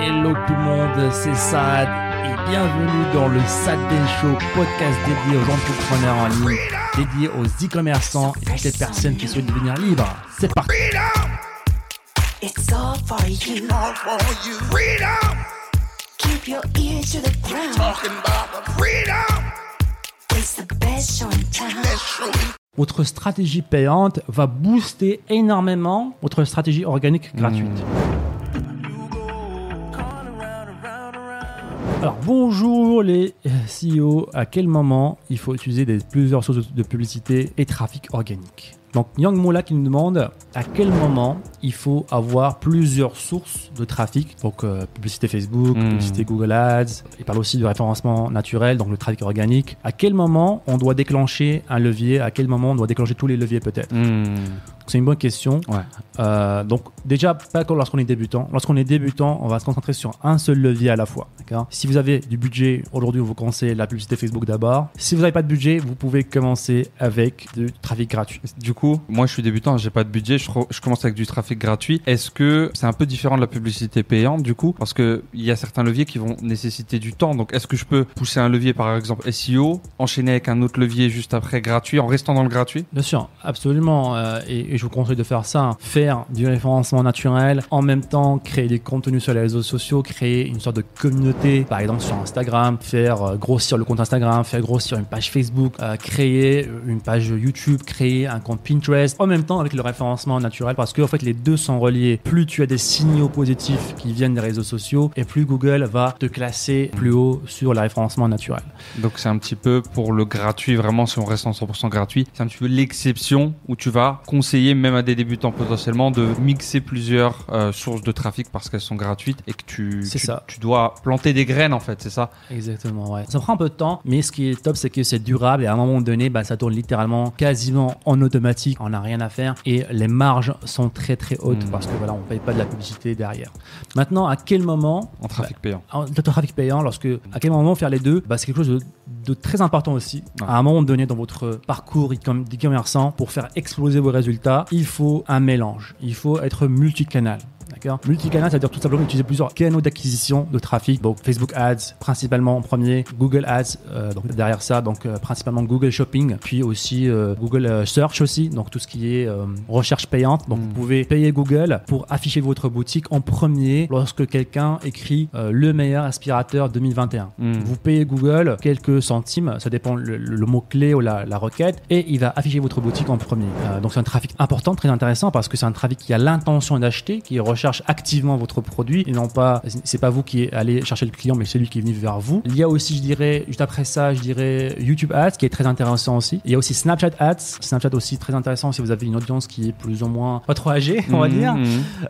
Hello tout le monde, c'est Sad et bienvenue dans le Sad Day Show, podcast dédié aux entrepreneurs en ligne, dédié aux e-commerçants et toutes les personnes qui souhaitent devenir libres. C'est parti. It's all for you. all for you. Freedom, Keep your ears to the ground. talking about the freedom. It's the best show in town. Let's show you. Votre stratégie payante va booster énormément votre stratégie organique gratuite. Alors bonjour les CEO, à quel moment il faut utiliser des, plusieurs sources de publicité et trafic organique? Donc Yang Mola qui nous demande à quel moment il faut avoir plusieurs sources de trafic, donc euh, publicité Facebook, Hmm. publicité Google Ads, il parle aussi de référencement naturel, donc le trafic organique. À quel moment on doit déclencher un levier? À quel moment on doit déclencher tous les leviers peut-être? Hmm. C'est une bonne question. Ouais. Euh, donc déjà, pas que lorsqu'on est débutant. Lorsqu'on est débutant, on va se concentrer sur un seul levier à la fois. si vous avez du budget, aujourd'hui, vous commencez la publicité Facebook d'abord. Si vous n'avez pas de budget, vous pouvez commencer avec du trafic gratuit. Du coup, moi je suis débutant, j'ai pas de budget, je, commence avec du trafic gratuit. Est-ce que c'est un peu différent de la publicité payante du coup? Parce que il y a certains leviers qui vont nécessiter du temps. Donc est-ce que je peux pousser un levier par exemple SEO, enchaîner avec un autre levier juste après gratuit en restant dans le gratuit? Bien sûr, absolument. euh, et, et je vous conseille de faire ça. Faire du référencement naturel, en même temps créer des contenus sur les réseaux sociaux, créer une sorte de communauté, par exemple sur Instagram, faire euh, grossir le compte Instagram, faire grossir une page Facebook, euh, créer une page YouTube, créer un compte Pinterest, en même temps avec le référencement naturel, parce que en fait les deux sont reliés. Plus tu as des signaux positifs qui viennent des réseaux sociaux, et plus Google va te classer plus haut sur le référencement naturel. Donc c'est un petit peu pour le gratuit, vraiment si on reste en 100% gratuit, c'est un petit peu l'exception où tu vas conseiller même à des débutants potentiellement de mixer plusieurs euh, sources de trafic parce qu'elles sont gratuites et que tu, tu, ça. tu dois planter des graines en fait, c'est ça? Exactement, ouais. Ça prend un peu de temps, mais ce qui est top, c'est que c'est durable et à un moment donné, bah, ça tourne littéralement quasiment en automatique. On n'a rien à faire et les marges sont très très hautes Mm. parce que voilà, on paye pas de la publicité derrière. Maintenant, à quel moment En trafic payant. en- le trafic payant, lorsque à quel moment faire les deux, bah, c'est quelque chose de, de très important aussi. Ouais. À un moment donné dans votre parcours e-com- d'e-commerçant, pour faire exploser vos résultats, il faut un mélange. Il faut être multicanal. D'accord Multicanal, c'est-à-dire tout simplement utiliser plusieurs canaux d'acquisition de trafic. Donc Facebook Ads principalement en premier, Google Ads euh, donc derrière ça, donc euh, principalement Google Shopping, puis aussi euh, Google Search aussi, donc tout ce qui est recherche payante. Donc Mm. vous pouvez payer Google pour afficher votre boutique en premier lorsque quelqu'un écrit le meilleur aspirateur 2021. Mm. Vous payez Google quelques centimes, ça dépend le, le mot-clé ou la, la requête, et il va afficher votre boutique en premier. Donc c'est un trafic important, très intéressant, parce que c'est un trafic qui a l'intention d'acheter, qui recherche activement votre produit, et non pas, c'est pas vous qui allez chercher le client, mais c'est lui qui est venu vers vous. Il y a aussi, je dirais, juste après ça, je dirais YouTube Ads, qui est très intéressant aussi. Il y a aussi Snapchat Ads, Snapchat aussi très intéressant si vous avez une audience qui est plus ou moins pas trop âgée, on va Mhm, dire.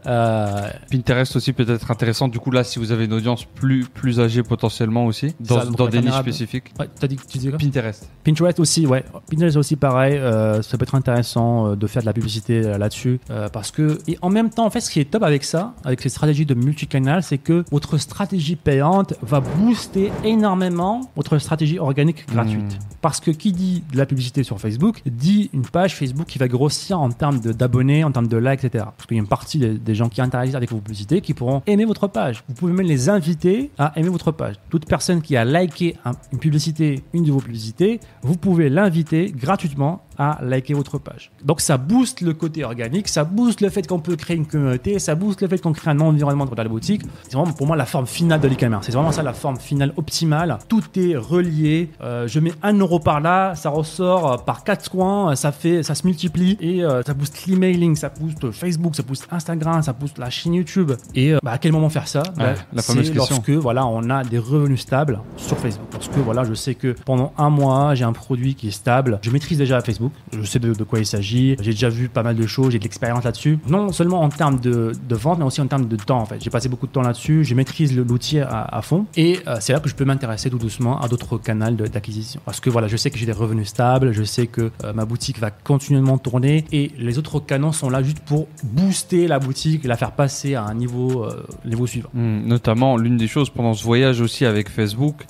Euh, Pinterest aussi peut être intéressant. Du coup, là, si vous avez une audience plus, plus âgée potentiellement aussi, dans, Ça, des niches spécifiques. ouais, t'as dit, tu disais quoi? Pinterest. Pinterest aussi, ouais. Pinterest aussi, pareil. euh, ça peut être intéressant euh, de faire de la publicité là-dessus euh, parce que et en même temps, en fait, ce qui est top avec ça, avec ces stratégies de multicanal, c'est que votre stratégie payante va booster énormément votre stratégie organique gratuite. Mm. Parce que qui dit de la publicité sur Facebook dit une page Facebook qui va grossir en termes d'abonnés, en termes de likes, etc. Parce qu'il y a une partie des, des gens qui interagissent avec vos publicités qui pourront aimer votre page. Vous pouvez même les inviter à aimer votre page. Toute personne qui a liké un- une publicité, une de vos publicités, vous pouvez l'inviter gratuitement à liker votre page. Donc ça booste le côté organique, ça booste le fait qu'on peut créer une communauté, ça booste le fait qu'on crée un environnement dans la boutique. C'est vraiment pour moi la forme finale de l'e-commerce. C'est vraiment ça la forme finale optimale. Tout est relié. Euh, je mets un euro par là, ça ressort euh, par quatre coins, euh, ça fait, ça se multiplie et euh, ça booste l'emailing, ça booste Facebook, ça booste Instagram, ça booste la chaîne YouTube. Et euh, bah, à quel moment faire ça? Bah, la fameuse question. lorsque voilà, on a des revenus stables sur Facebook. Parce que voilà, je sais que pendant un mois, j'ai un produit qui est stable. Je maîtrise déjà Facebook. Je sais de, quoi il s'agit. J'ai déjà vu pas mal de choses. J'ai de l'expérience là-dessus. Non seulement en termes de, de vente, mais aussi en termes de temps. En fait, j'ai passé beaucoup de temps là-dessus. Je maîtrise l'outil à, à fond. Et euh, c'est là que je peux m'intéresser tout doucement à d'autres canaux d'acquisition. Parce que voilà, je sais que j'ai des revenus stables. Je sais que euh, ma boutique va continuellement tourner. Et les autres canaux sont là juste pour booster la boutique la faire passer à un niveau, euh, niveau suivant. Hmm, notamment, l'une des choses pendant ce voyage aussi avec Facebook,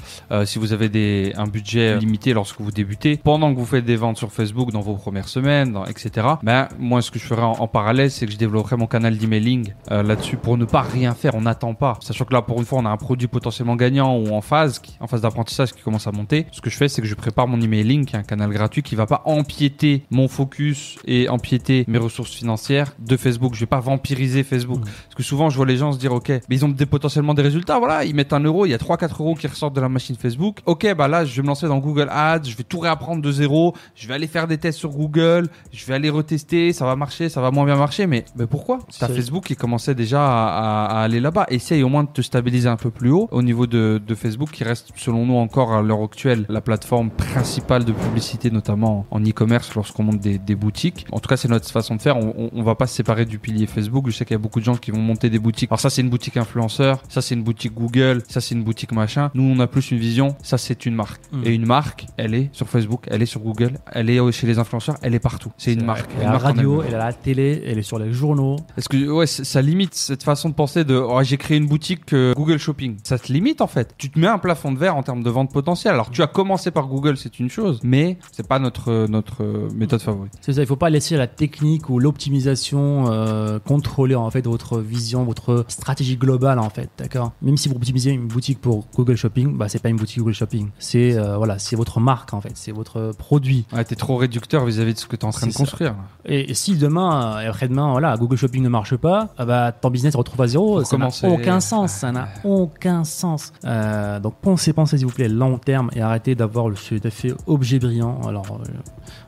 si vous avez un budget limité lorsque vous débutez, pendant que vous faites des ventes sur Facebook, Facebook dans vos premières semaines, dans- etc. Ben, moi, ce que je ferais en, en parallèle, c'est que je développerais mon canal d'emailing euh, là-dessus pour ne pas rien faire. On n'attend pas. Sachant que là, pour une fois, on a un produit potentiellement gagnant ou en phase, qui- en phase d'apprentissage qui commence à monter. Ce que je fais, c'est que je prépare mon emailing, qui est un canal gratuit qui va pas empiéter mon focus et empiéter mes ressources financières de Facebook. Je vais pas vampiriser Facebook. Parce que souvent, je vois les gens se dire, OK, mais ils ont des, potentiellement des résultats. Voilà, ils mettent un euro, il y a 3-4 euros qui ressortent de la machine Facebook. OK, bah là, je vais me lancer dans Google Ads, je vais tout réapprendre de zéro, je vais aller faire des tests sur Google, je vais aller retester, ça va marcher, ça va moins bien marcher. Mais, mais pourquoi? T'as C'est- Facebook qui commençait déjà à, à- à aller là-bas. Essaye au moins de te stabiliser un peu plus haut au niveau de, de Facebook, qui reste, selon nous, encore à l'heure actuelle, la plateforme principale de publicité, notamment en e-commerce lorsqu'on monte des, des boutiques. En tout cas, c'est notre façon de faire. On, on, on va pas se séparer du pilier Facebook. Je sais qu'il y a beaucoup de gens qui vont monter des boutiques. Alors ça, c'est une boutique influenceur. Ça, c'est une boutique Google. Ça, c'est une boutique machin. Nous, on a plus une vision. Ça, c'est une marque. Mm. Et une marque, elle est sur Facebook, elle est sur Google, elle est chez les influenceurs, elle est partout. C'est une marque. Elle est à la radio, elle est à la télé, elle est sur les journaux. Est-ce que ouais, ça limite cette façon de penser de oh, j'ai créé une boutique euh, Google Shopping. Ça te limite en fait. Tu te mets un plafond de verre en termes de vente potentielle. Alors tu as commencé par Google, c'est une chose, mais c'est pas notre euh, notre euh, méthode favorite. C'est ça, il faut pas laisser la technique ou l'optimisation euh, contrôler en fait votre vision, votre stratégie globale en fait, d'accord? Même si vous optimisez une boutique pour Google Shopping, bah c'est pas une boutique Google Shopping, c'est euh, voilà, c'est votre marque en fait, c'est votre produit. Ouais, t'es trop réducteur vis-à-vis de ce que t'es en train de ça. construire. Et si demain euh, et après-demain voilà, Google Shopping ne marche pas, ah bah ton business se retrouve à zéro, ça n'a aucun sens, ça n'a aucun sens. Euh, donc pensez, pensez s'il vous plaît long terme et arrêtez d'avoir le cet effet objet brillant. Alors euh,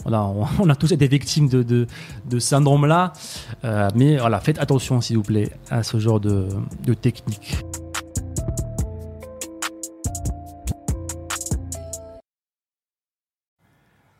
voilà, on, on a tous été victimes de, de, de syndrome là, mais voilà, faites attention s'il vous plaît à ce genre de, de technique.